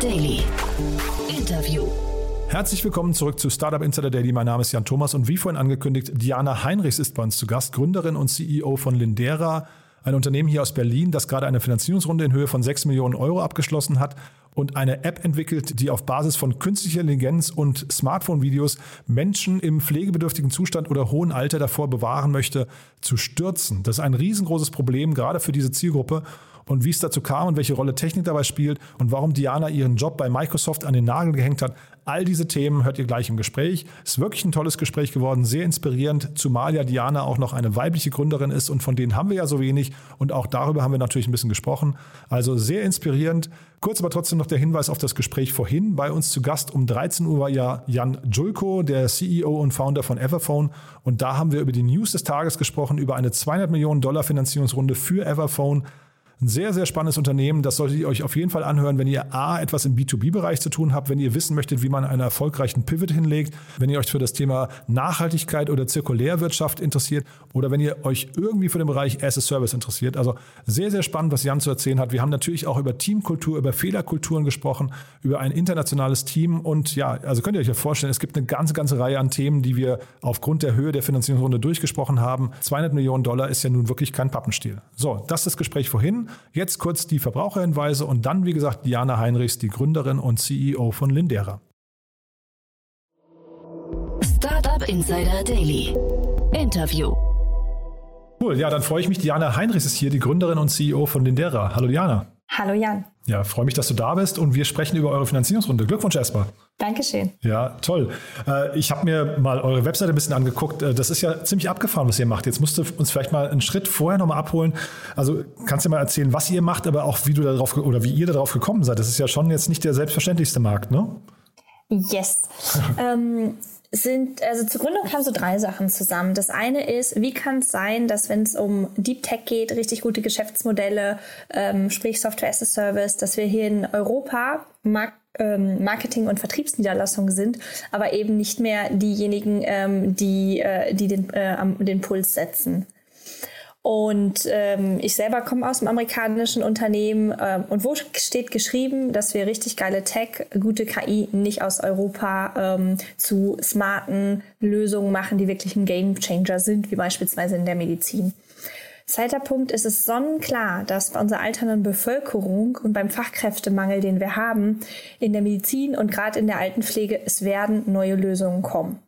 Daily. Interview. Herzlich willkommen zurück zu Startup Insider Daily. Mein Name ist Jan Thomas und wie vorhin angekündigt, Diana Heinrichs ist bei uns zu Gast, Gründerin und CEO von Lindera, ein Unternehmen hier aus Berlin, das gerade eine Finanzierungsrunde in Höhe von 6 Millionen Euro abgeschlossen hat und eine App entwickelt, die auf Basis von künstlicher Intelligenz und Smartphone-Videos Menschen im pflegebedürftigen Zustand oder hohen Alter davor bewahren möchte, zu stürzen. Das ist ein riesengroßes Problem, gerade für diese Zielgruppe und wie es dazu kam und welche Rolle Technik dabei spielt und warum Diana ihren Job bei Microsoft an den Nagel gehängt hat. All diese Themen hört ihr gleich im Gespräch. Es ist wirklich ein tolles Gespräch geworden, sehr inspirierend, zumal ja Diana auch noch eine weibliche Gründerin ist und von denen haben wir ja so wenig und auch darüber haben wir natürlich ein bisschen gesprochen. Also sehr inspirierend. Kurz aber trotzdem noch der Hinweis auf das Gespräch vorhin. Bei uns zu Gast um 13 Uhr war ja Jan Julko, der CEO und Founder von Everphone. Und da haben wir über die News des Tages gesprochen, über eine 200 Millionen Dollar Finanzierungsrunde für Everphone. Ein sehr, sehr spannendes Unternehmen. Das solltet ihr euch auf jeden Fall anhören, wenn ihr A, etwas im B2B-Bereich zu tun habt, wenn ihr wissen möchtet, wie man einen erfolgreichen Pivot hinlegt, wenn ihr euch für das Thema Nachhaltigkeit oder Zirkulärwirtschaft interessiert oder wenn ihr euch irgendwie für den Bereich as a Service interessiert. Also sehr, sehr spannend, was Jan zu erzählen hat. Wir haben natürlich auch über Teamkultur, über Fehlerkulturen gesprochen, über ein internationales Team und ja, also könnt ihr euch ja vorstellen, es gibt eine ganze, ganze Reihe an Themen, die wir aufgrund der Höhe der Finanzierungsrunde durchgesprochen haben. 200 Millionen Dollar ist ja nun wirklich kein Pappenstiel. So, das ist das Gespräch vorhin. Jetzt kurz die Verbraucherhinweise und dann, wie gesagt, Diana Heinrichs, die Gründerin und CEO von Lindera. Startup Insider Daily. Interview. Cool, ja, dann freue ich mich. Diana Heinrichs ist hier, die Gründerin und CEO von Lindera. Hallo Diana. Hallo Jan. Ja, freue mich, dass du da bist und wir sprechen über eure Finanzierungsrunde. Glückwunsch erstmal. Dankeschön. Ja, toll. Äh, ich habe mir mal eure Webseite ein bisschen angeguckt. Äh, das ist ja ziemlich abgefahren, was ihr macht. Jetzt musst du uns vielleicht mal einen Schritt vorher nochmal abholen. Also kannst du mal erzählen, was ihr macht, aber auch wie du darauf oder wie ihr darauf gekommen seid. Das ist ja schon jetzt nicht der selbstverständlichste Markt, ne? Yes. ähm, sind, also zur Gründung kamen so drei Sachen zusammen. Das eine ist, wie kann es sein, dass wenn es um Deep Tech geht, richtig gute Geschäftsmodelle, ähm, sprich Software as a Service, dass wir hier in Europa ähm, Marketing- und Vertriebsniederlassungen sind, aber eben nicht mehr diejenigen, ähm, die, äh, die den, äh, den Puls setzen. Und ähm, ich selber komme aus dem amerikanischen Unternehmen. Ähm, und wo steht geschrieben, dass wir richtig geile Tech, gute KI nicht aus Europa ähm, zu smarten Lösungen machen, die wirklich ein Game Changer sind, wie beispielsweise in der Medizin. Zweiter Punkt ist es sonnenklar, dass bei unserer alternden Bevölkerung und beim Fachkräftemangel, den wir haben, in der Medizin und gerade in der Altenpflege, es werden neue Lösungen kommen.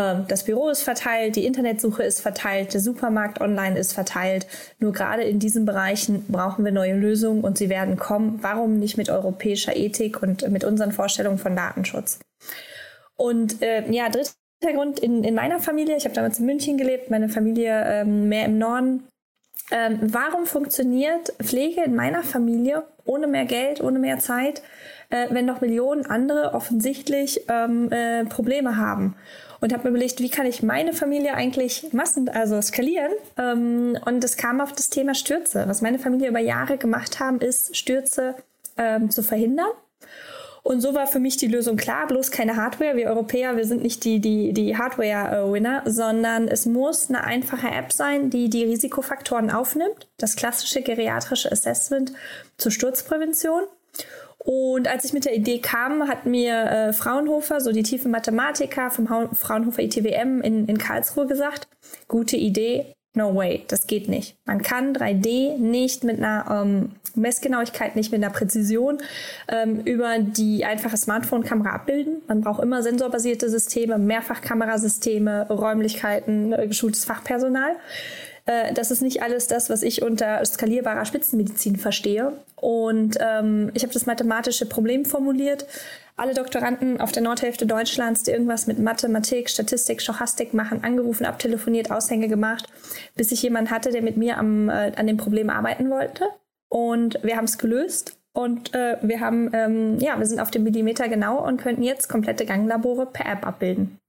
Ähm, das Büro ist verteilt, die Internetsuche ist verteilt, der Supermarkt online ist verteilt. Nur gerade in diesen Bereichen brauchen wir neue Lösungen und sie werden kommen. Warum nicht mit europäischer Ethik und mit unseren Vorstellungen von Datenschutz? Und äh, ja, dritter Grund in, in meiner Familie, ich habe damals in München gelebt, meine Familie ähm, mehr im Norden. Ähm, warum funktioniert Pflege in meiner Familie ohne mehr Geld, ohne mehr Zeit, äh, wenn noch Millionen andere offensichtlich ähm, äh, Probleme haben? Und habe mir überlegt, wie kann ich meine Familie eigentlich massen, also skalieren. Ähm, und es kam auf das Thema Stürze. Was meine Familie über Jahre gemacht haben, ist Stürze ähm, zu verhindern. Und so war für mich die Lösung klar, bloß keine Hardware. Wir Europäer, wir sind nicht die, die, die Hardware-Winner, sondern es muss eine einfache App sein, die die Risikofaktoren aufnimmt. Das klassische geriatrische Assessment zur Sturzprävention und als ich mit der Idee kam, hat mir äh, Fraunhofer, so die tiefen Mathematiker vom ha Fraunhofer ITWM in, in Karlsruhe gesagt, gute Idee, no way, das geht nicht. Man kann 3D nicht mit einer ähm, Messgenauigkeit, nicht mit einer Präzision ähm, über die einfache Smartphone-Kamera abbilden. Man braucht immer sensorbasierte Systeme, Mehrfachkamerasysteme, Räumlichkeiten, äh, geschultes Fachpersonal. Äh, das ist nicht alles das, was ich unter skalierbarer Spitzenmedizin verstehe. Und ähm, ich habe das mathematische Problem formuliert. Alle Doktoranden auf der Nordhälfte Deutschlands, die irgendwas mit Mathematik, Statistik, Stochastik machen, angerufen, abtelefoniert, Aushänge gemacht, bis ich jemanden hatte, der mit mir am, äh, an dem Problem arbeiten wollte. Und wir haben es gelöst. Und äh, wir haben, ähm, ja, wir sind auf dem Millimeter genau und könnten jetzt komplette Ganglabore per App abbilden.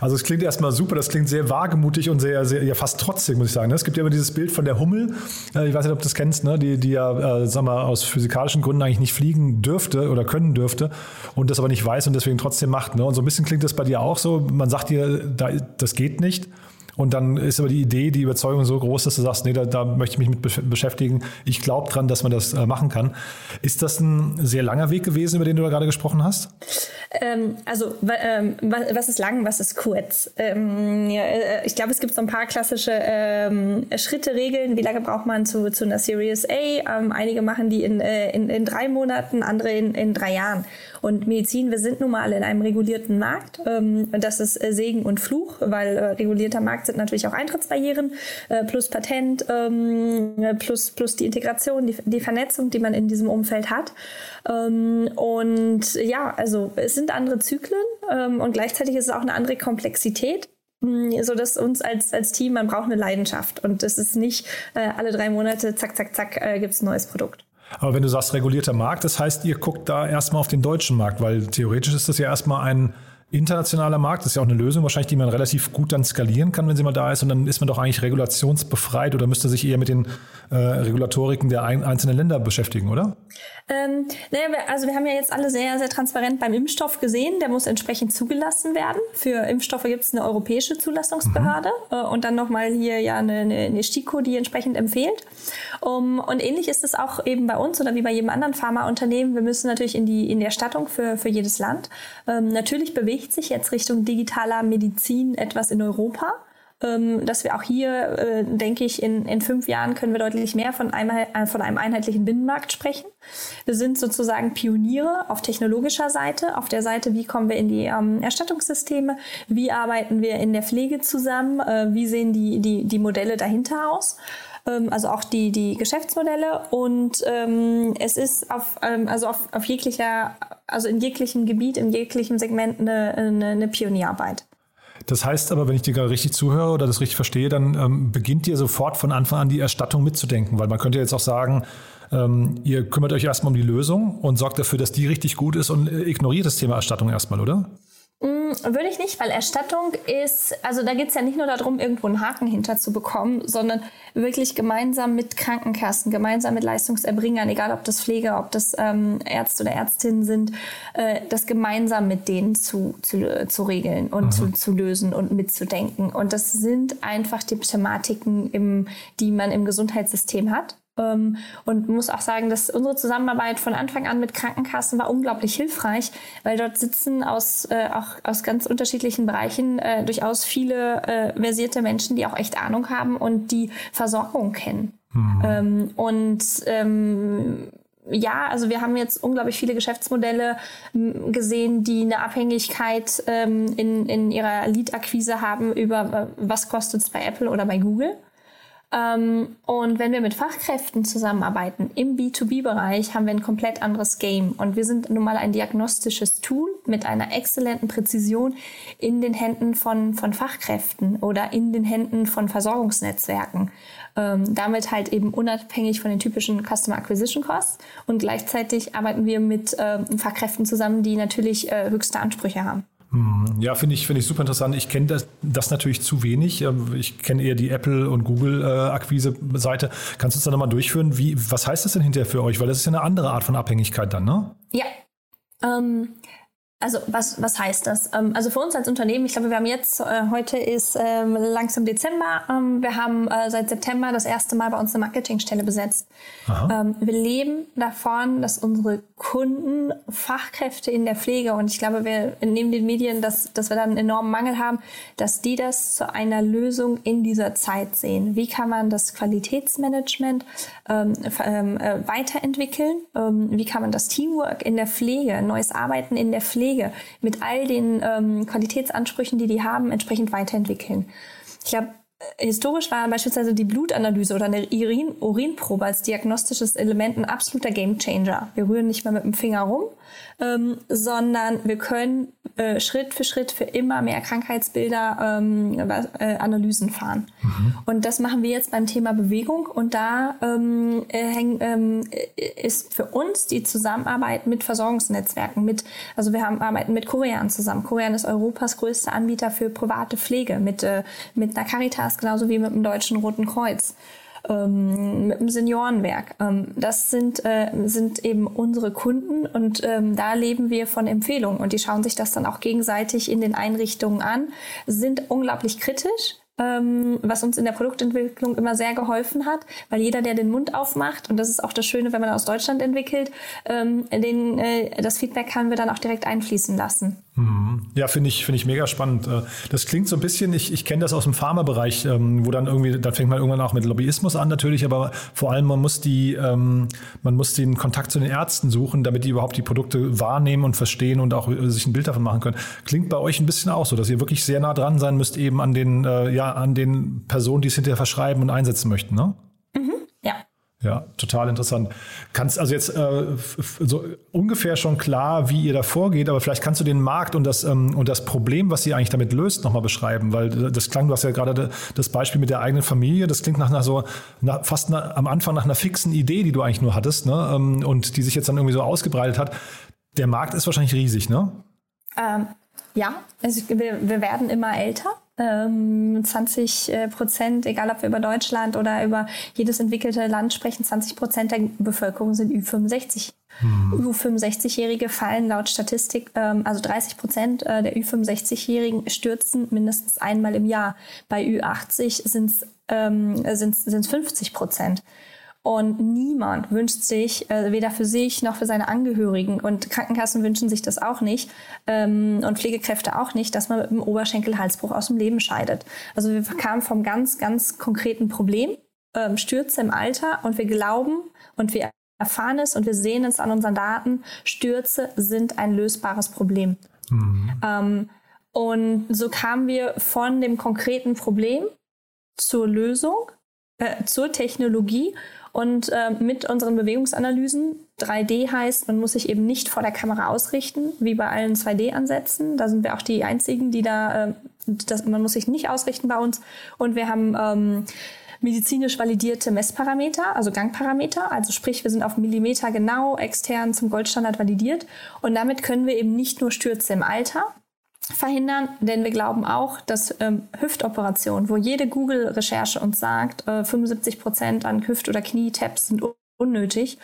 Also es klingt erstmal super, das klingt sehr wagemutig und sehr, sehr ja fast trotzig, muss ich sagen. Ne? Es gibt ja immer dieses Bild von der Hummel, äh, ich weiß nicht, ob du das kennst, ne? die, die ja, äh, sag mal, aus physikalischen Gründen eigentlich nicht fliegen dürfte oder können dürfte und das aber nicht weiß und deswegen trotzdem macht. Ne? Und so ein bisschen klingt das bei dir auch so. Man sagt dir, das geht nicht. Und dann ist aber die Idee, die Überzeugung so groß, dass du sagst, nee, da, da möchte ich mich mit beschäftigen. Ich glaube dran, dass man das äh, machen kann. Ist das ein sehr langer Weg gewesen, über den du da gerade gesprochen hast? Ähm, also, ähm, was ist lang, was ist kurz? Ähm, ja, äh, ich glaube, es gibt so ein paar klassische ähm, Schritte, Regeln. Wie lange braucht man zu, zu einer Series A? Ähm, einige machen die in, äh, in, in drei Monaten, andere in, in drei Jahren. Und Medizin, wir sind nun mal in einem regulierten Markt. Ähm, das ist äh, Segen und Fluch, weil äh, regulierter Markt sind natürlich auch Eintrittsbarrieren äh, plus Patent ähm, plus, plus die Integration, die, die Vernetzung, die man in diesem Umfeld hat. Ähm, und ja, also es sind andere Zyklen ähm, und gleichzeitig ist es auch eine andere Komplexität mm, so dass uns als, als Team, man braucht eine Leidenschaft und es ist nicht äh, alle drei Monate, zack, zack, zack, äh, gibt es ein neues Produkt. Aber wenn du sagst regulierter Markt, das heißt, ihr guckt da erstmal auf den deutschen Markt, weil theoretisch ist das ja erstmal ein internationaler Markt. Das ist ja auch eine Lösung wahrscheinlich, die man relativ gut dann skalieren kann, wenn sie mal da ist. Und dann ist man doch eigentlich regulationsbefreit oder müsste sich eher mit den äh, Regulatoriken der ein, einzelnen Länder beschäftigen, oder? Ähm, naja, also wir haben ja jetzt alle sehr, sehr transparent beim Impfstoff gesehen. Der muss entsprechend zugelassen werden. Für Impfstoffe gibt es eine europäische Zulassungsbehörde mhm. äh, und dann nochmal hier ja eine, eine, STIKO, die entsprechend empfiehlt. Um, und ähnlich ist es auch eben bei uns oder wie bei jedem anderen Pharmaunternehmen. Wir müssen natürlich in die, in die Erstattung für, für jedes Land. Ähm, natürlich bewegt sich jetzt Richtung digitaler Medizin etwas in Europa ähm, dass wir auch hier, äh, denke ich, in, in fünf Jahren können wir deutlich mehr von einem, äh, von einem einheitlichen Binnenmarkt sprechen. Wir sind sozusagen Pioniere auf technologischer Seite, auf der Seite, wie kommen wir in die ähm, Erstattungssysteme, wie arbeiten wir in der Pflege zusammen, äh, wie sehen die, die, die Modelle dahinter aus? Ähm, also auch die, die Geschäftsmodelle. Und ähm, es ist auf, ähm, also auf, auf jeglicher, also in jeglichem Gebiet, in jeglichem Segment eine, eine, eine Pionierarbeit. Das heißt aber, wenn ich dir gerade richtig zuhöre oder das richtig verstehe, dann ähm, beginnt ihr sofort von Anfang an die Erstattung mitzudenken, weil man könnte jetzt auch sagen, ähm, ihr kümmert euch erstmal um die Lösung und sorgt dafür, dass die richtig gut ist und äh, ignoriert das Thema Erstattung erstmal, oder? Mm, würde ich nicht, weil Erstattung ist, also da geht es ja nicht nur darum, irgendwo einen Haken hinter zu bekommen, sondern wirklich gemeinsam mit Krankenkassen, gemeinsam mit Leistungserbringern, egal ob das Pfleger, ob das ähm, Ärzte oder Ärztinnen sind, äh, das gemeinsam mit denen zu, zu, zu regeln und mhm. zu, zu lösen und mitzudenken. Und das sind einfach die Thematiken, im, die man im Gesundheitssystem hat. Ähm, und muss auch sagen, dass unsere Zusammenarbeit von Anfang an mit Krankenkassen war unglaublich hilfreich, weil dort sitzen aus, äh, auch aus ganz unterschiedlichen Bereichen äh, durchaus viele äh, versierte Menschen, die auch echt Ahnung haben und die Versorgung kennen. Mhm. Ähm, und ähm, ja, also wir haben jetzt unglaublich viele Geschäftsmodelle gesehen, die eine Abhängigkeit ähm, in, in ihrer Lead-Akquise haben über äh, was kostet es bei Apple oder bei Google. Ähm, und wenn wir mit Fachkräften zusammenarbeiten im B2B-Bereich, haben wir ein komplett anderes Game. Und wir sind nun mal ein diagnostisches Tool mit einer exzellenten Präzision in den Händen von, von Fachkräften oder in den Händen von Versorgungsnetzwerken. Ähm, damit halt eben unabhängig von den typischen Customer Acquisition Costs. Und gleichzeitig arbeiten wir mit ähm, Fachkräften zusammen, die natürlich äh, höchste Ansprüche haben. Ja, finde ich, finde ich super interessant. Ich kenne das, das natürlich zu wenig. Ähm, ich kenne eher die Apple- und Google-Akquise-Seite. Kannst du uns da nochmal durchführen? Wie, was heißt das denn hinterher für euch? Weil das ist ja eine andere Art von Abhängigkeit dann, ne? Ja. Ähm, also was, was heißt das? Ähm, also für uns als Unternehmen, ich glaube, wir haben jetzt, äh, heute ist ähm, langsam Dezember, ähm, wir haben äh, seit September das erste Mal bei uns eine Marketingstelle besetzt. Ähm, wir leben davon, dass unsere Kunden Fachkräfte in der Pflege und ich glaube, wir neben den Medien, dass, dass wir da einen enormen Mangel haben, dass die das zu einer Lösung in dieser Zeit sehen. Wie kann man das Qualitätsmanagement äh, weiterentwickeln? Wie kann man das Teamwork in der Pflege, neues Arbeiten in der Pflege mit all den ähm, Qualitätsansprüchen, die die haben, entsprechend weiterentwickeln? Ich glaube, Historisch war beispielsweise die Blutanalyse oder eine Urin Urinprobe als diagnostisches Element ein absoluter Gamechanger. Wir rühren nicht mehr mit dem Finger rum, ähm, sondern wir können äh, Schritt für Schritt für immer mehr Krankheitsbilder ähm, äh, Analysen fahren. Mhm. Und das machen wir jetzt beim Thema Bewegung. Und da ähm, äh, häng, ähm, ist für uns die Zusammenarbeit mit Versorgungsnetzwerken, mit, also wir haben, arbeiten mit Korean zusammen. Korean ist Europas größter Anbieter für private Pflege, mit, äh, mit einer Caritas genauso wie mit dem Deutschen Roten Kreuz ähm, mit dem Seniorenwerk. Ähm, das sind, äh, sind eben unsere Kunden und ähm, da leben wir von Empfehlungen und die schauen sich das dann auch gegenseitig in den Einrichtungen an, sind unglaublich kritisch ähm, was uns in der Produktentwicklung immer sehr geholfen hat, weil jeder, der den Mund aufmacht, und das ist auch das Schöne, wenn man aus Deutschland entwickelt, ähm, den, äh, das Feedback kann wir dann auch direkt einfließen lassen. Mhm. Ja, finde ich, finde ich mega spannend. Äh, das klingt so ein bisschen, ich, ich kenne das aus dem Pharmabereich, ähm, wo dann irgendwie, da fängt man irgendwann auch mit Lobbyismus an natürlich, aber vor allem man muss die, ähm, man muss den Kontakt zu den Ärzten suchen, damit die überhaupt die Produkte wahrnehmen und verstehen und auch äh, sich ein Bild davon machen können. Klingt bei euch ein bisschen auch so, dass ihr wirklich sehr nah dran sein müsst eben an den, äh, ja, an den Personen, die es hinterher verschreiben und einsetzen möchten, ne? Ja, total interessant. Kannst also jetzt äh, so ungefähr schon klar, wie ihr da vorgeht, aber vielleicht kannst du den Markt und das, ähm, und das Problem, was ihr eigentlich damit löst, nochmal beschreiben, weil das klang, du hast ja gerade das Beispiel mit der eigenen Familie, das klingt nach einer so, nach, fast nach, am Anfang nach einer fixen Idee, die du eigentlich nur hattest, ne? Ähm, und die sich jetzt dann irgendwie so ausgebreitet hat. Der Markt ist wahrscheinlich riesig, ne? Ähm, ja, also wir, wir werden immer älter. 20 ähm, äh, Prozent, egal ob wir über Deutschland oder über jedes entwickelte Land sprechen, 20 Prozent der Bevölkerung sind Ü65. Hm. Ü65-Jährige fallen laut Statistik, ähm, also 30 Prozent äh, der Ü65-Jährigen stürzen mindestens einmal im Jahr. Bei Ü80 sind es ähm, 50 Prozent. Und niemand wünscht sich, äh, weder für sich noch für seine Angehörigen, und Krankenkassen wünschen sich das auch nicht, ähm, und Pflegekräfte auch nicht, dass man mit einem Oberschenkelhalsbruch aus dem Leben scheidet. Also wir kamen vom ganz, ganz konkreten Problem, ähm, Stürze im Alter, und wir glauben und wir erfahren es und wir sehen es an unseren Daten, Stürze sind ein lösbares Problem. Mhm. Ähm, und so kamen wir von dem konkreten Problem zur Lösung, äh, zur Technologie und äh, mit unseren Bewegungsanalysen, 3D heißt, man muss sich eben nicht vor der Kamera ausrichten, wie bei allen 2D-Ansätzen. Da sind wir auch die einzigen, die da, äh, das, man muss sich nicht ausrichten bei uns. Und wir haben ähm, medizinisch validierte Messparameter, also Gangparameter. Also sprich, wir sind auf Millimeter genau extern zum Goldstandard validiert. Und damit können wir eben nicht nur Stürze im Alter, verhindern, denn wir glauben auch, dass ähm, Hüftoperationen, wo jede Google-Recherche uns sagt, äh, 75 Prozent an Hüft- oder Knie-Tabs sind unnötig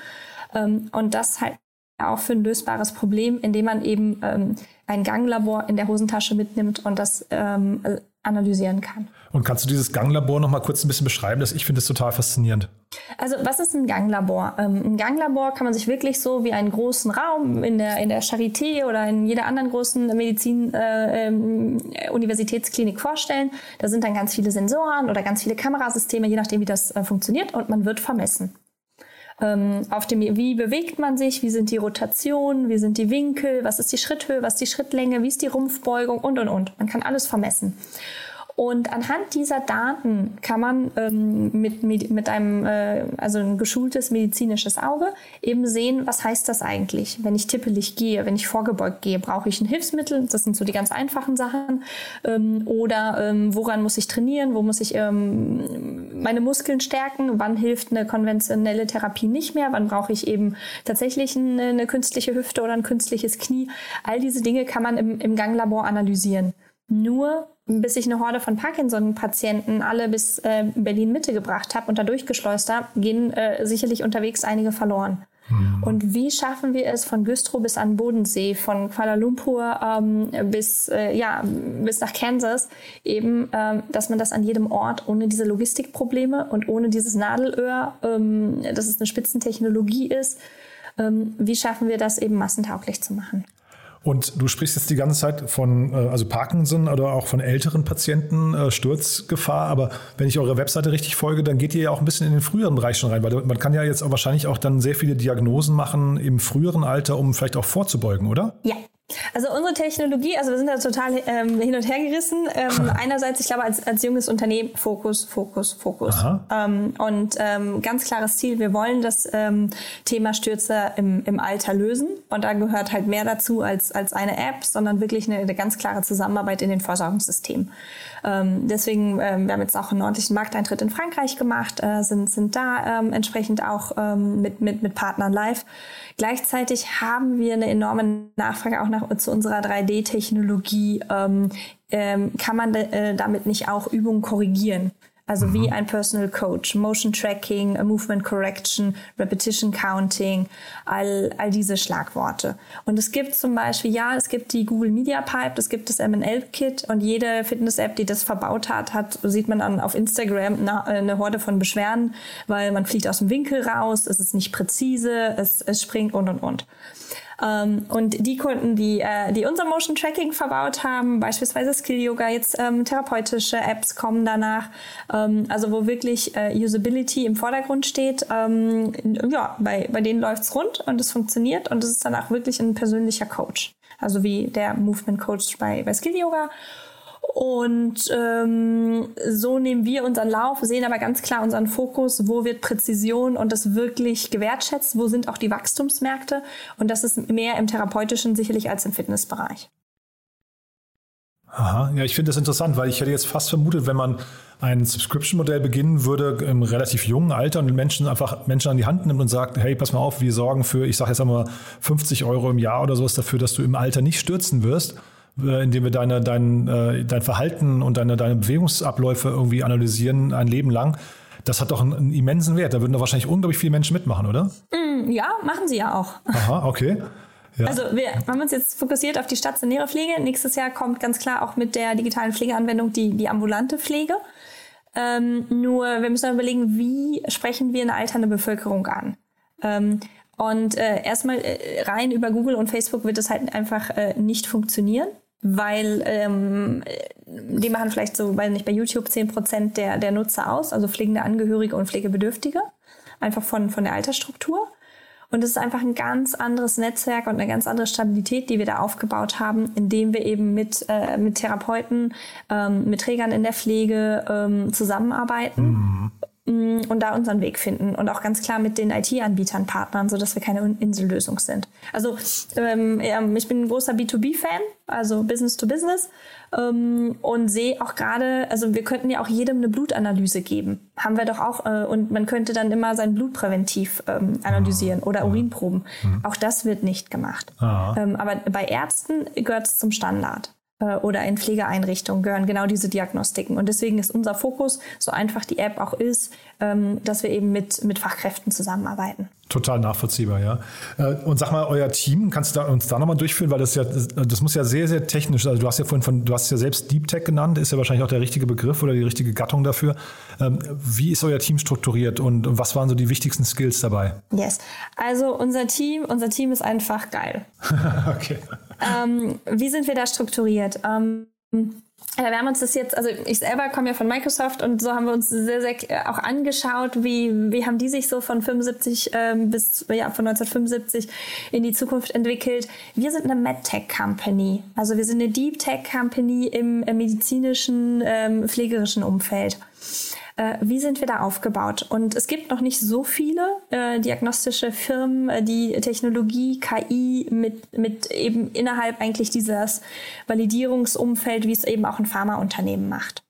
ähm, und das halt auch für ein lösbares Problem, indem man eben ähm, ein Ganglabor in der Hosentasche mitnimmt und das ähm, analysieren kann. Und kannst du dieses Ganglabor noch mal kurz ein bisschen beschreiben? Das, ich finde das total faszinierend. Also was ist ein Ganglabor? Ähm, ein Ganglabor kann man sich wirklich so wie einen großen Raum in der, in der Charité oder in jeder anderen großen Medizin-Universitätsklinik äh, ähm, vorstellen. Da sind dann ganz viele Sensoren oder ganz viele Kamerasysteme, je nachdem wie das äh, funktioniert und man wird vermessen. Ähm, auf dem, wie bewegt man sich, wie sind die Rotationen, wie sind die Winkel, was ist die Schritthöhe, was ist die Schrittlänge, wie ist die Rumpfbeugung? Und und und. Man kann alles vermessen. Und anhand dieser Daten kann man ähm, mit, mit einem, äh, also ein geschultes medizinisches Auge eben sehen, was heißt das eigentlich, wenn ich tippelig gehe, wenn ich vorgebeugt gehe, brauche ich ein Hilfsmittel, das sind so die ganz einfachen Sachen, ähm, oder ähm, woran muss ich trainieren, wo muss ich ähm, meine Muskeln stärken, wann hilft eine konventionelle Therapie nicht mehr, wann brauche ich eben tatsächlich eine, eine künstliche Hüfte oder ein künstliches Knie. All diese Dinge kann man im, im Ganglabor analysieren. Nur bis ich eine Horde von Parkinson-Patienten alle bis äh, Berlin-Mitte gebracht habe und da durchgeschleust habe, gehen äh, sicherlich unterwegs einige verloren. Mhm. Und wie schaffen wir es von Güstrow bis an Bodensee, von Kuala Lumpur ähm, bis, äh, ja, bis nach Kansas, eben, ähm, dass man das an jedem Ort ohne diese Logistikprobleme und ohne dieses Nadelöhr, ähm, dass es eine Spitzentechnologie ist, ähm, wie schaffen wir das eben massentauglich zu machen? Und du sprichst jetzt die ganze Zeit von äh, also Parkinson oder auch von älteren Patienten, äh, Sturzgefahr. Aber wenn ich eurer Webseite richtig folge, dann geht ihr ja auch ein bisschen in den früheren Bereich schon rein, weil man kann ja jetzt auch wahrscheinlich auch dann sehr viele Diagnosen machen im früheren Alter, um vielleicht auch vorzubeugen, oder? Ja, also unsere Technologie, also wir sind da total ähm, hin und her gerissen. Ähm, einerseits, ich glaube, als, als junges Unternehmen Fokus, Fokus, Fokus. Ähm, und ähm, ganz klares Ziel, wir wollen das ähm, Thema Stürze im, im Alter lösen. Und da gehört halt mehr dazu als, als eine App, sondern wirklich eine, eine ganz klare Zusammenarbeit in den Versorgungssystemen. Ähm, deswegen, ähm, wir haben jetzt auch einen ordentlichen Markteintritt in Frankreich gemacht, äh, sind, sind da ähm, entsprechend auch ähm, mit, mit, mit Partnern live. Gleichzeitig haben wir eine enorme Nachfrage auch nach, zu unserer 3D-Technologie. Ähm, ähm, kann man äh, damit nicht auch Übungen korrigieren? Also mhm. wie ein Personal Coach, Motion Tracking, Movement Correction, Repetition Counting, all, all diese Schlagworte. Und es gibt zum Beispiel, ja, es gibt die Google Media Pipe, es gibt das MNL Kit und jede Fitness-App, die das verbaut hat, hat, sieht man dann auf Instagram eine, eine Horde von Beschwerden, weil man fliegt aus dem Winkel raus, es ist nicht präzise, es, es springt und und und. Ähm, und die Kunden, die, äh, die unser Motion Tracking verbaut haben, beispielsweise Skill Yoga, jetzt ähm, therapeutische Apps kommen danach, ähm, also wo wirklich äh, Usability im Vordergrund steht, ähm, ja, bei, bei denen läuft's rund und es funktioniert und es ist dann auch wirklich ein persönlicher Coach. Also wie der Movement Coach bei, bei Skill Yoga. Und ähm, so nehmen wir unseren Lauf, sehen aber ganz klar unseren Fokus, wo wird Präzision und das wirklich gewertschätzt, wo sind auch die Wachstumsmärkte. Und das ist mehr im therapeutischen sicherlich als im Fitnessbereich. Aha, ja, ich finde das interessant, weil ich hätte jetzt fast vermutet, wenn man ein Subscription-Modell beginnen würde im relativ jungen Alter und Menschen einfach Menschen an die Hand nimmt und sagt, hey, pass mal auf, wir sorgen für, ich sage jetzt einmal 50 Euro im Jahr oder sowas dafür, dass du im Alter nicht stürzen wirst indem wir deine, dein, äh, dein Verhalten und deine, deine Bewegungsabläufe irgendwie analysieren, ein Leben lang. Das hat doch einen, einen immensen Wert. Da würden doch wahrscheinlich unglaublich viele Menschen mitmachen, oder? Mm, ja, machen sie ja auch. Aha, okay. Ja. Also wir haben uns jetzt fokussiert auf die stationäre Pflege. Nächstes Jahr kommt ganz klar auch mit der digitalen Pflegeanwendung die, die ambulante Pflege. Ähm, nur wir müssen überlegen, wie sprechen wir eine alternde Bevölkerung an. Ähm, und äh, erstmal äh, rein über Google und Facebook wird es halt einfach äh, nicht funktionieren weil ähm, die machen vielleicht so, weil nicht bei YouTube zehn Prozent der, der Nutzer aus, also pflegende Angehörige und Pflegebedürftige, einfach von, von der Altersstruktur. Und es ist einfach ein ganz anderes Netzwerk und eine ganz andere Stabilität, die wir da aufgebaut haben, indem wir eben mit, äh, mit Therapeuten, ähm, mit Trägern in der Pflege ähm, zusammenarbeiten. Mhm und da unseren Weg finden und auch ganz klar mit den IT-Anbietern partnern, so dass wir keine Insellösung sind. Also ähm, ich bin ein großer B2B-Fan, also Business to Business ähm, und sehe auch gerade, also wir könnten ja auch jedem eine Blutanalyse geben, haben wir doch auch äh, und man könnte dann immer sein Blut präventiv ähm, analysieren oder Urinproben. Mhm. Auch das wird nicht gemacht. Ähm, aber bei Ärzten gehört es zum Standard. Äh, oder in Pflegeeinrichtungen gehören genau diese Diagnostiken. Und deswegen ist unser Fokus, so einfach die App auch ist, ähm, dass wir eben mit, mit Fachkräften zusammenarbeiten. Total nachvollziehbar, ja. Äh, und sag mal, euer Team, kannst du uns da nochmal durchführen, weil das ja, das muss ja sehr, sehr technisch, also du hast ja vorhin von, du hast ja selbst Deep Tech genannt, ist ja wahrscheinlich auch der richtige Begriff oder die richtige Gattung dafür. Ähm, wie ist euer Team strukturiert und was waren so die wichtigsten Skills dabei? Yes. Also unser Team, unser Team ist einfach geil. okay. Ähm, wie sind wir da strukturiert? Ähm, wir haben uns das jetzt, also ich selber komme ja von Microsoft und so haben wir uns sehr, sehr auch angeschaut, wie, wie haben die sich so von 75 ähm, bis, ja, von 1975 in die Zukunft entwickelt. Wir sind eine MedTech Company, also wir sind eine Deep Tech Company im, im medizinischen, ähm, pflegerischen Umfeld äh, wie sind wir da aufgebaut? Und es gibt noch nicht so viele äh, diagnostische Firmen, äh, die Technologie, KI mit, mit eben innerhalb eigentlich dieses Validierungsumfeld, wie es eben auch ein Pharmaunternehmen macht.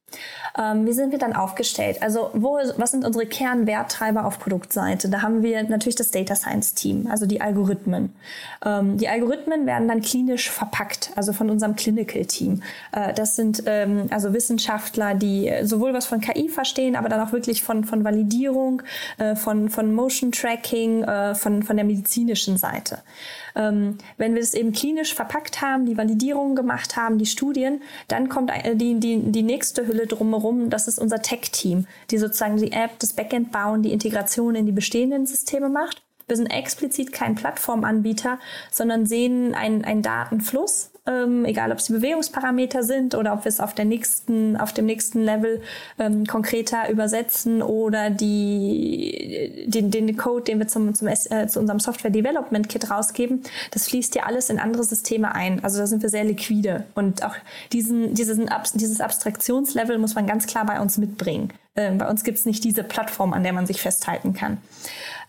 Ähm, wie sind wir dann aufgestellt? Also wo, was sind unsere Kernwerttreiber auf Produktseite? Da haben wir natürlich das Data Science Team, also die Algorithmen. Ähm, die Algorithmen werden dann klinisch verpackt, also von unserem Clinical Team. Äh, das sind ähm, also Wissenschaftler, die sowohl was von KI verstehen, aber dann auch wirklich von, von Validierung, äh, von, von Motion Tracking, äh, von, von der medizinischen Seite. Ähm, wenn wir es eben klinisch verpackt haben, die Validierungen gemacht haben, die Studien, dann kommt die, die, die nächste Hülle drumherum, das ist unser Tech-Team, die sozusagen die App, das Backend bauen, die Integration in die bestehenden Systeme macht. Wir sind explizit kein Plattformanbieter, sondern sehen einen, einen Datenfluss, ähm, egal ob es die Bewegungsparameter sind oder ob wir es auf der nächsten, auf dem nächsten Level ähm, konkreter übersetzen oder die, den, den Code, den wir zum, zum äh, zu unserem Software Development Kit rausgeben, das fließt ja alles in andere Systeme ein. Also da sind wir sehr liquide und auch diesen, diesen, dieses Abstraktionslevel muss man ganz klar bei uns mitbringen. Ähm, bei uns gibt es nicht diese Plattform, an der man sich festhalten kann.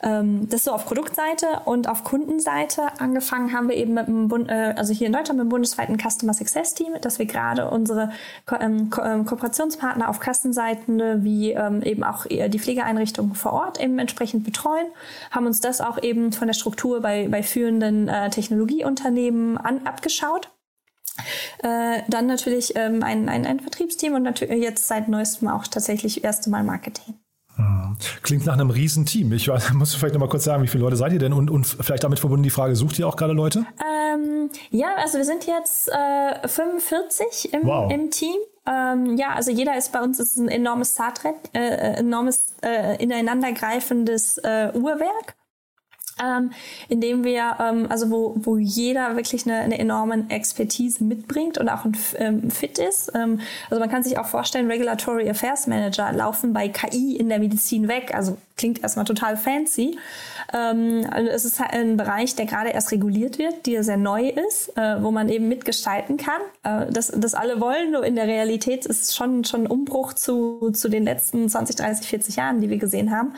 Ähm, das so auf Produktseite und auf Kundenseite. Angefangen haben wir eben mit dem Bund, äh, also hier in Deutschland mit dem bundesweiten Customer Success Team, dass wir gerade unsere Ko ähm, Ko Kooperationspartner auf Kassenseiten wie eben auch die Pflegeeinrichtungen vor Ort eben entsprechend betreuen, haben uns das auch eben von der Struktur bei, bei führenden äh, Technologieunternehmen an, abgeschaut Äh, dann natürlich ähm, ein, ein, ein Vertriebsteam und natürlich jetzt seit neuestem auch tatsächlich erste Mal Marketing. Hm. Klingt nach einem Riesenteam. Ich weiß, muss vielleicht noch mal kurz sagen, wie viele Leute seid ihr denn? Und, und vielleicht damit verbunden die Frage, sucht ihr auch gerade Leute? Ähm, ja, also wir sind jetzt äh, 45 im, wow. im Team. Ähm, ja, also jeder ist bei uns ist ein enormes Startrad, äh, äh, enormes äh, ineinandergreifendes äh, Uhrwerk ähm, indem wir, ähm, also wo, wo jeder wirklich eine, eine enorme Expertise mitbringt und auch ein ähm, Fit ist. Ähm, also man kann sich auch vorstellen, Regulatory Affairs Manager laufen bei KI in der Medizin weg. Also klingt erstmal total fancy. Ähm, also es ist halt ein Bereich, der gerade erst reguliert wird, der sehr neu ist, äh, wo man eben mitgestalten kann. Äh, das, das alle wollen, nur in der Realität ist es schon, schon ein Umbruch zu, zu den letzten 20, 30, 40 Jahren, die wir gesehen haben.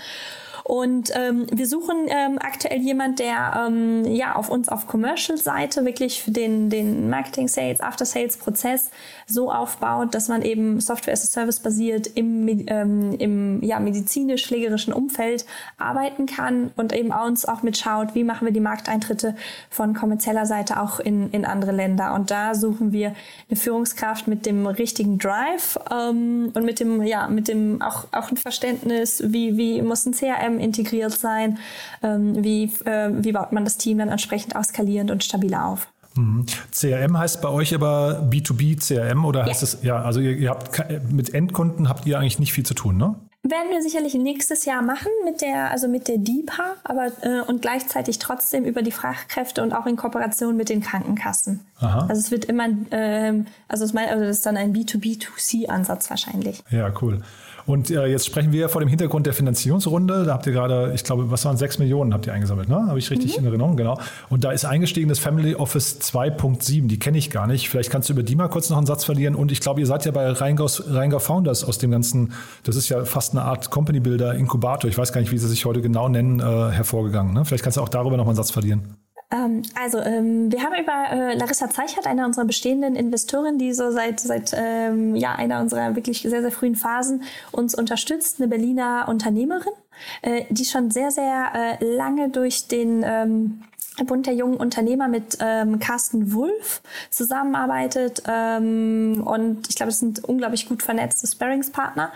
Und ähm, wir suchen ähm, aktuell jemand, der ähm, ja auf uns auf Commercial-Seite wirklich den, den Marketing-Sales, After-Sales-Prozess so aufbaut, dass man eben Software as a Service basiert im, ähm, im ja, medizinisch-pflegerischen Umfeld arbeiten kann und eben uns auch mitschaut, wie machen wir die Markteintritte von kommerzieller Seite auch in, in andere Länder. Und da suchen wir eine Führungskraft mit dem richtigen Drive ähm, und mit dem, ja, mit dem auch, auch ein Verständnis, wie, wie muss ein CRM integriert sein, ähm, wie, äh, wie baut man das Team dann entsprechend auch skalierend und stabiler auf. Mhm. CRM heißt bei euch aber B2B CRM oder heißt ja. es, ja, also ihr, ihr habt mit Endkunden habt ihr eigentlich nicht viel zu tun, ne? Werden wir sicherlich nächstes Jahr machen mit der, also mit der DIPA, aber äh, und gleichzeitig trotzdem über die Fachkräfte und auch in Kooperation mit den Krankenkassen. Aha. Also es wird immer, ähm, also, es mein, also das ist dann ein B2B2C-Ansatz wahrscheinlich. Ja, cool. Und äh, jetzt sprechen wir vor dem Hintergrund der Finanzierungsrunde. Da habt ihr gerade, ich glaube, was waren sechs Millionen habt ihr eingesammelt, ne? Habe ich richtig mhm. in Erinnerung, genau. Und da ist eingestiegen das Family Office 2.7, die kenne ich gar nicht. Vielleicht kannst du über die mal kurz noch einen Satz verlieren. Und ich glaube, ihr seid ja bei Rheingau, Rheingau Founders aus dem ganzen, das ist ja fast eine Art Company Builder Inkubator, ich weiß gar nicht, wie sie sich heute genau nennen, äh, hervorgegangen. Ne? Vielleicht kannst du auch darüber noch mal einen Satz verlieren. Ähm, also, ähm, wir haben über äh, Larissa Zeichert, einer unserer bestehenden Investoren, die so seit, seit ähm, ja, einer unserer wirklich sehr, sehr frühen Phasen uns unterstützt, eine Berliner Unternehmerin, äh, die schon sehr, sehr äh, lange durch den ähm, Bund der jungen Unternehmer mit ähm, Carsten Wulff zusammenarbeitet ähm, und ich glaube, es sind unglaublich gut vernetzte Sparringspartner.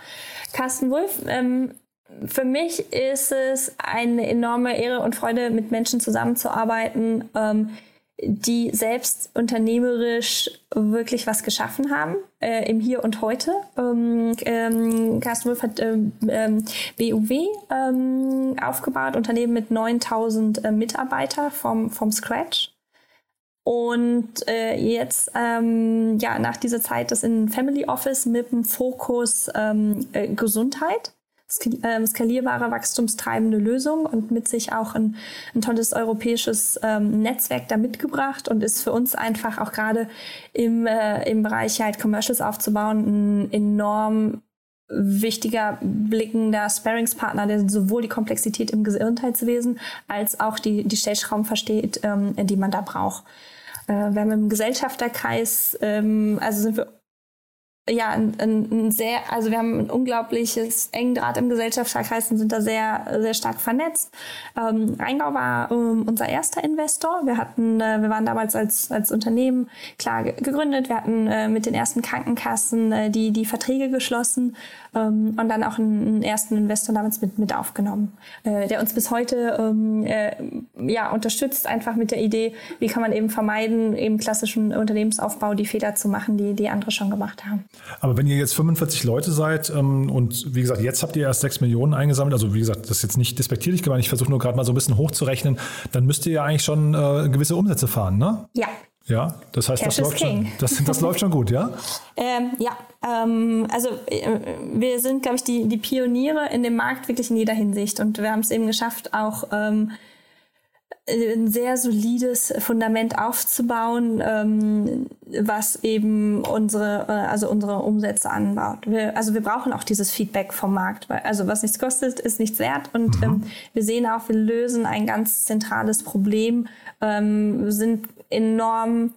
Carsten Wulff ähm, für mich ist es eine enorme Ehre und Freude, mit Menschen zusammenzuarbeiten, ähm, die selbst unternehmerisch wirklich was geschaffen haben äh, im Hier und Heute. Ähm, ähm, Carsten Wolf hat ähm, ähm BUW ähm, aufgebaut, Unternehmen mit 9000 äh, Mitarbeiter vom, vom Scratch. Und äh, jetzt, ähm, ja, nach dieser Zeit das in Family Office mit dem Fokus ähm, äh, Gesundheit skalierbare, wachstumstreibende Lösung und mit sich auch ein, ein tolles europäisches ähm, Netzwerk da mitgebracht und ist für uns einfach auch gerade im, äh, im Bereich halt Commercials aufzubauen ein enorm wichtiger blickender Sparringspartner, der sowohl die Komplexität im Gesundheitswesen als auch die, die Stellschrauben versteht, ähm, die man da braucht. Äh, wir haben im Gesellschafterkreis, ähm, also sind wir ja, ein, ein, sehr, also wir haben ein unglaubliches engen Draht im Gesellschaftskreis und sind da sehr, sehr stark vernetzt. Ähm, Rheingau war ähm, unser erster Investor. Wir hatten, äh, wir waren damals als, als Unternehmen klar gegründet. Wir hatten äh, mit den ersten Krankenkassen äh, die, die Verträge geschlossen ähm, und dann auch einen, einen, ersten Investor damals mit, mit aufgenommen, äh, der uns bis heute ähm, äh, ja, unterstützt, einfach mit der Idee, wie kann man eben vermeiden, eben klassischen Unternehmensaufbau die Fehler zu machen, die, die andere schon gemacht haben. Aber wenn ihr jetzt 45 Leute seid ähm, und wie gesagt, jetzt habt ihr erst 6 Millionen eingesammelt, also wie gesagt, das ist jetzt nicht despektierlich gemeint, ich versuche nur gerade mal so ein bisschen hochzurechnen, dann müsst ihr ja eigentlich schon äh, gewisse Umsätze fahren, ne? Ja. Ja, das heißt, das läuft, schon, das, das läuft schon gut, ja? ähm, ja, ähm, also äh, wir sind, glaube ich, die, die Pioniere in dem Markt wirklich in jeder Hinsicht und wir haben es eben geschafft, auch ähm, ein sehr solides Fundament aufzubauen, ähm, was eben unsere, äh, also unsere Umsätze anbaut. Wir, also wir brauchen auch dieses Feedback vom Markt, weil, also was nichts kostet, ist nichts wert. Und mhm. ähm, wir sehen auch, wir lösen ein ganz zentrales Problem, ähm, sind enorm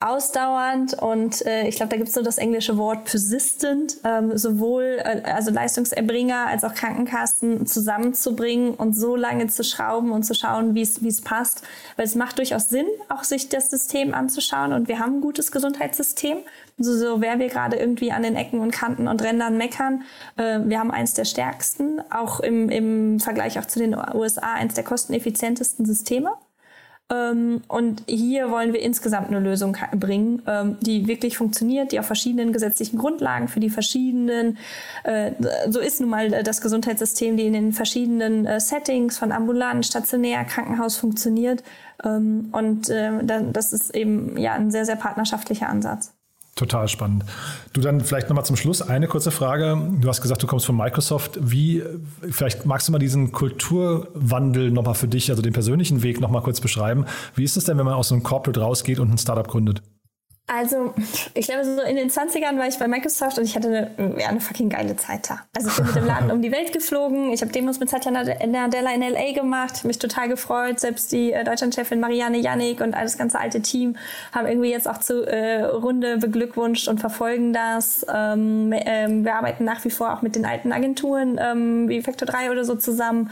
ausdauernd und äh, ich glaube, da gibt es so das englische Wort persistent, ähm, sowohl äh, also Leistungserbringer als auch Krankenkassen zusammenzubringen und so lange zu schrauben und zu schauen, wie es passt. Weil es macht durchaus Sinn, auch sich das System anzuschauen und wir haben ein gutes Gesundheitssystem. So, so wer wir gerade irgendwie an den Ecken und Kanten und Rändern meckern, äh, wir haben eins der stärksten, auch im, im Vergleich auch zu den USA eins der kosteneffizientesten Systeme. Ähm, und hier wollen wir insgesamt eine Lösung bringen, ähm, die wirklich funktioniert, die auf verschiedenen gesetzlichen Grundlagen für die verschiedenen, äh, so ist nun mal das Gesundheitssystem, die in den verschiedenen äh, Settings von ambulant, stationär, Krankenhaus funktioniert. Ähm, und äh, das ist eben ja ein sehr, sehr partnerschaftlicher Ansatz. Total spannend. Du dann vielleicht nochmal zum Schluss eine kurze Frage. Du hast gesagt, du kommst von Microsoft. Wie, vielleicht magst du mal diesen Kulturwandel nochmal für dich, also den persönlichen Weg nochmal kurz beschreiben. Wie ist es denn, wenn man aus einem Corporate rausgeht und ein Startup gründet? Also, ich glaube, so in den 20ern war ich bei Microsoft und ich hatte eine, ja, eine fucking geile Zeit da. Also, ich bin mit dem Laden um die Welt geflogen. Ich habe Demos mit Satya Nadella in L.A. gemacht, mich total gefreut. Selbst die äh, Deutschlandchefin Marianne Jannik und das ganze alte Team haben irgendwie jetzt auch zu äh, Runde beglückwünscht und verfolgen das. Ähm, ähm, wir arbeiten nach wie vor auch mit den alten Agenturen ähm, wie Factor 3 oder so zusammen.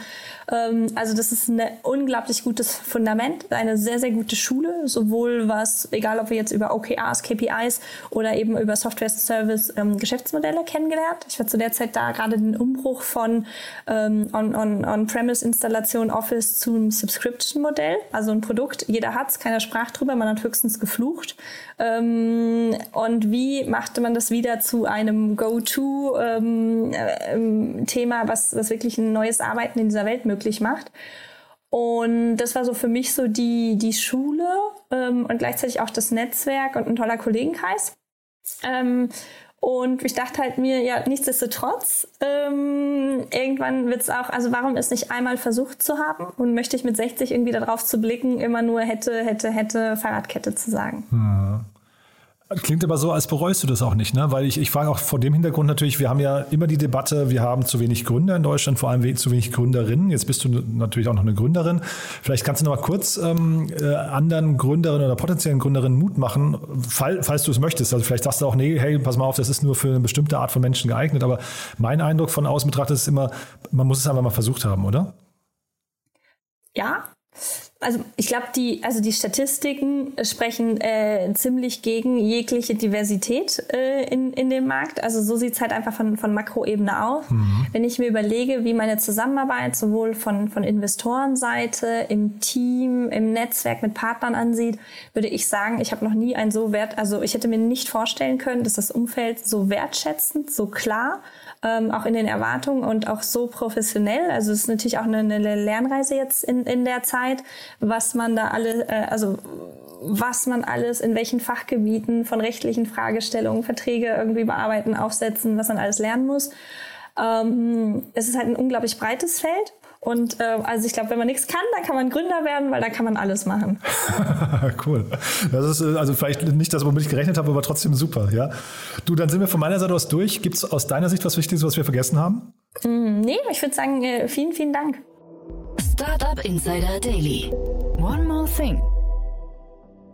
Ähm, also, das ist ein unglaublich gutes Fundament, eine sehr, sehr gute Schule, sowohl was, egal ob wir jetzt über OKR OKRs, KPIs oder eben über Software Service ähm, Geschäftsmodelle kennengelernt. Ich war zu der Zeit da gerade den Umbruch von ähm, On-Premise-Installation On, Office zum Subscription-Modell, also ein Produkt, jeder hat es, keiner sprach drüber, man hat höchstens geflucht. Ähm, und wie machte man das wieder zu einem Go-To-Thema, ähm, was, was wirklich ein neues Arbeiten in dieser Welt möglich macht? Und das war so für mich so die, die Schule ähm, und gleichzeitig auch das Netzwerk und ein toller Kollegenkreis. Ähm, und ich dachte halt mir, ja, nichtsdestotrotz, ähm, irgendwann wird's auch, also warum es nicht einmal versucht zu haben und möchte ich mit 60 irgendwie darauf zu blicken, immer nur hätte, hätte, hätte Fahrradkette zu sagen. Hm. Klingt aber so, als bereust du das auch nicht, ne? Weil ich, ich frage auch vor dem Hintergrund natürlich, wir haben ja immer die Debatte, wir haben zu wenig Gründer in Deutschland, vor allem zu wenig Gründerinnen. Jetzt bist du natürlich auch noch eine Gründerin. Vielleicht kannst du noch mal kurz ähm, äh, anderen Gründerinnen oder potenziellen Gründerinnen Mut machen, fall, falls du es möchtest. Also vielleicht sagst du auch, nee, hey, pass mal auf, das ist nur für eine bestimmte Art von Menschen geeignet. Aber mein Eindruck von außen betrachtet ist immer, man muss es einfach mal versucht haben, oder? Ja, also ich glaube, die, also die Statistiken sprechen äh, ziemlich gegen jegliche Diversität äh, in, in dem Markt. Also so sieht's halt einfach von, von Makroebene aus. Mhm. Wenn ich mir überlege, wie meine Zusammenarbeit sowohl von, von Investorenseite, im Team, im Netzwerk mit Partnern ansieht, würde ich sagen, ich habe noch nie ein so wert, also ich hätte mir nicht vorstellen können, dass das Umfeld so wertschätzend, so klar ähm, auch in den Erwartungen und auch so professionell. Also es ist natürlich auch eine, eine Lernreise jetzt in, in der Zeit, was man da alle, äh, also was man alles in welchen Fachgebieten von rechtlichen Fragestellungen, Verträge irgendwie bearbeiten, aufsetzen, was man alles lernen muss. Ähm, es ist halt ein unglaublich breites Feld und äh, also ich glaube, wenn man nichts kann, dann kann man Gründer werden, weil da kann man alles machen. cool. Das ist äh, also vielleicht nicht das, womit ich gerechnet habe, aber trotzdem super. Ja. Du, dann sind wir von meiner Seite aus durch. Gibt es aus deiner Sicht was Wichtiges, was wir vergessen haben? Mm, nee, ich würde sagen, äh, vielen, vielen Dank. Startup Insider Daily. One more thing.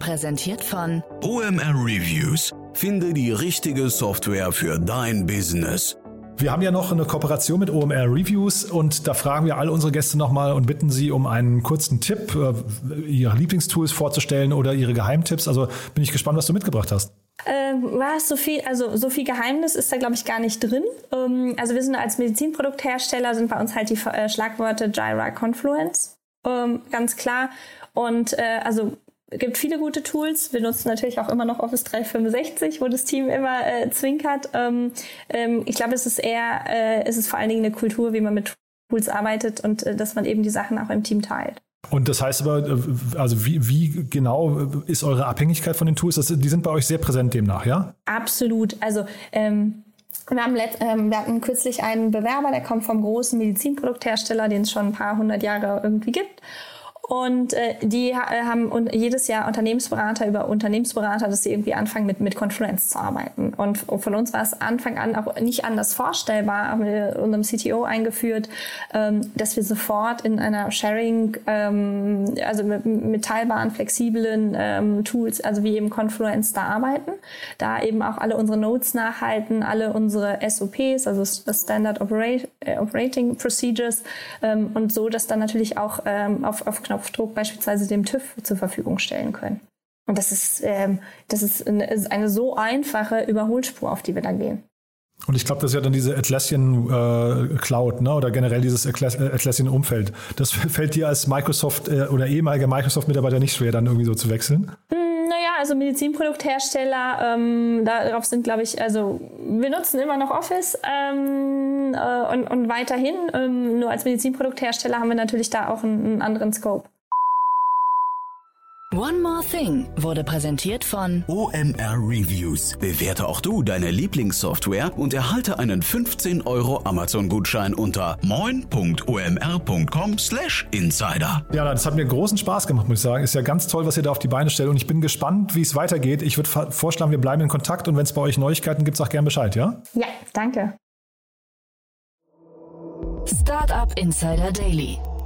Präsentiert von OMR Reviews. Finde die richtige Software für dein Business. Wir haben ja noch eine Kooperation mit OMR Reviews und da fragen wir alle unsere Gäste nochmal und bitten sie um einen kurzen Tipp, äh, ihre Lieblingstools vorzustellen oder ihre Geheimtipps. Also bin ich gespannt, was du mitgebracht hast. Ähm, was so viel, also so viel Geheimnis ist da glaube ich gar nicht drin. Ähm, also wir sind als Medizinprodukthersteller sind bei uns halt die äh, Schlagworte Jira Confluence, ähm, ganz klar. Und äh, also gibt viele gute Tools. Wir nutzen natürlich auch immer noch Office 365, wo das Team immer äh, zwinkert. Ähm, ähm, ich glaube, es ist eher, äh, es ist vor allen Dingen eine Kultur, wie man mit Tools arbeitet und äh, dass man eben die Sachen auch im Team teilt. Und das heißt aber, äh, also wie, wie genau ist eure Abhängigkeit von den Tools? Das, die sind bei euch sehr präsent demnach, ja? Absolut. Also ähm, wir, haben letzt, ähm, wir hatten kürzlich einen Bewerber, der kommt vom großen Medizinprodukthersteller, den es schon ein paar hundert Jahre irgendwie gibt. Und äh, die äh, haben und jedes Jahr Unternehmensberater über Unternehmensberater, dass sie irgendwie anfangen mit, mit Confluence zu arbeiten. Und von uns war es Anfang an auch nicht anders vorstellbar, haben wir unserem CTO eingeführt, ähm, dass wir sofort in einer Sharing, ähm, also mit, mit teilbaren, flexiblen ähm, Tools, also wie eben Confluence da arbeiten, da eben auch alle unsere Notes nachhalten, alle unsere SOPs, also Standard Operate, äh, Operating Procedures ähm, und so, dass dann natürlich auch ähm, auf, auf Knopf Knopfdruck beispielsweise dem TÜV zur Verfügung stellen können. Und das ist, ähm, das ist eine, ist eine so einfache Überholspur, auf die wir dann gehen. Und ich glaube, das ist ja dann diese Atlassian äh, Cloud, ne? oder generell dieses Atlassian-Umfeld. Das fällt dir als Microsoft äh, oder ehemaliger Microsoft-Mitarbeiter nicht schwer, dann irgendwie so zu wechseln? Hm, also Medizinprodukthersteller, ähm, darauf sind, glaube ich, also wir nutzen immer noch Office ähm, äh, und, und weiterhin. Ähm, nur als Medizinprodukthersteller haben wir natürlich da auch einen, einen anderen Scope. One More Thing wurde präsentiert von OMR Reviews. Bewerte auch du deine Lieblingssoftware und erhalte einen 15 Euro Amazon-Gutschein unter moin.omr.com/insider. Ja, das hat mir großen Spaß gemacht, muss ich sagen. Ist ja ganz toll, was ihr da auf die Beine stellt und ich bin gespannt, wie es weitergeht. Ich würde vorschlagen, wir bleiben in Kontakt und wenn es bei euch Neuigkeiten gibt, sag gerne Bescheid, ja? Ja, danke. Startup Insider Daily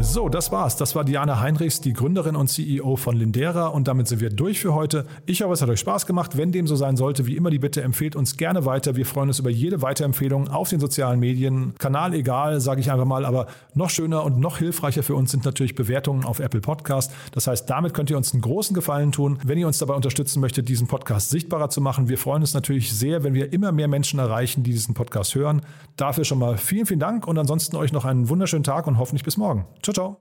So, das war's. Das war Diana Heinrichs, die Gründerin und CEO von Lindera und damit sind wir durch für heute. Ich hoffe, es hat euch Spaß gemacht. Wenn dem so sein sollte, wie immer die Bitte, empfehlt uns gerne weiter. Wir freuen uns über jede Weiterempfehlung auf den sozialen Medien. Kanal egal, sage ich einfach mal, aber noch schöner und noch hilfreicher für uns sind natürlich Bewertungen auf Apple Podcast. Das heißt, damit könnt ihr uns einen großen Gefallen tun, wenn ihr uns dabei unterstützen möchtet, diesen Podcast sichtbarer zu machen. Wir freuen uns natürlich sehr, wenn wir immer mehr Menschen erreichen, die diesen Podcast hören. Dafür schon mal vielen, vielen Dank und ansonsten euch noch einen wunderschönen Tag und hoffentlich bis morgen. Ciao, ciao.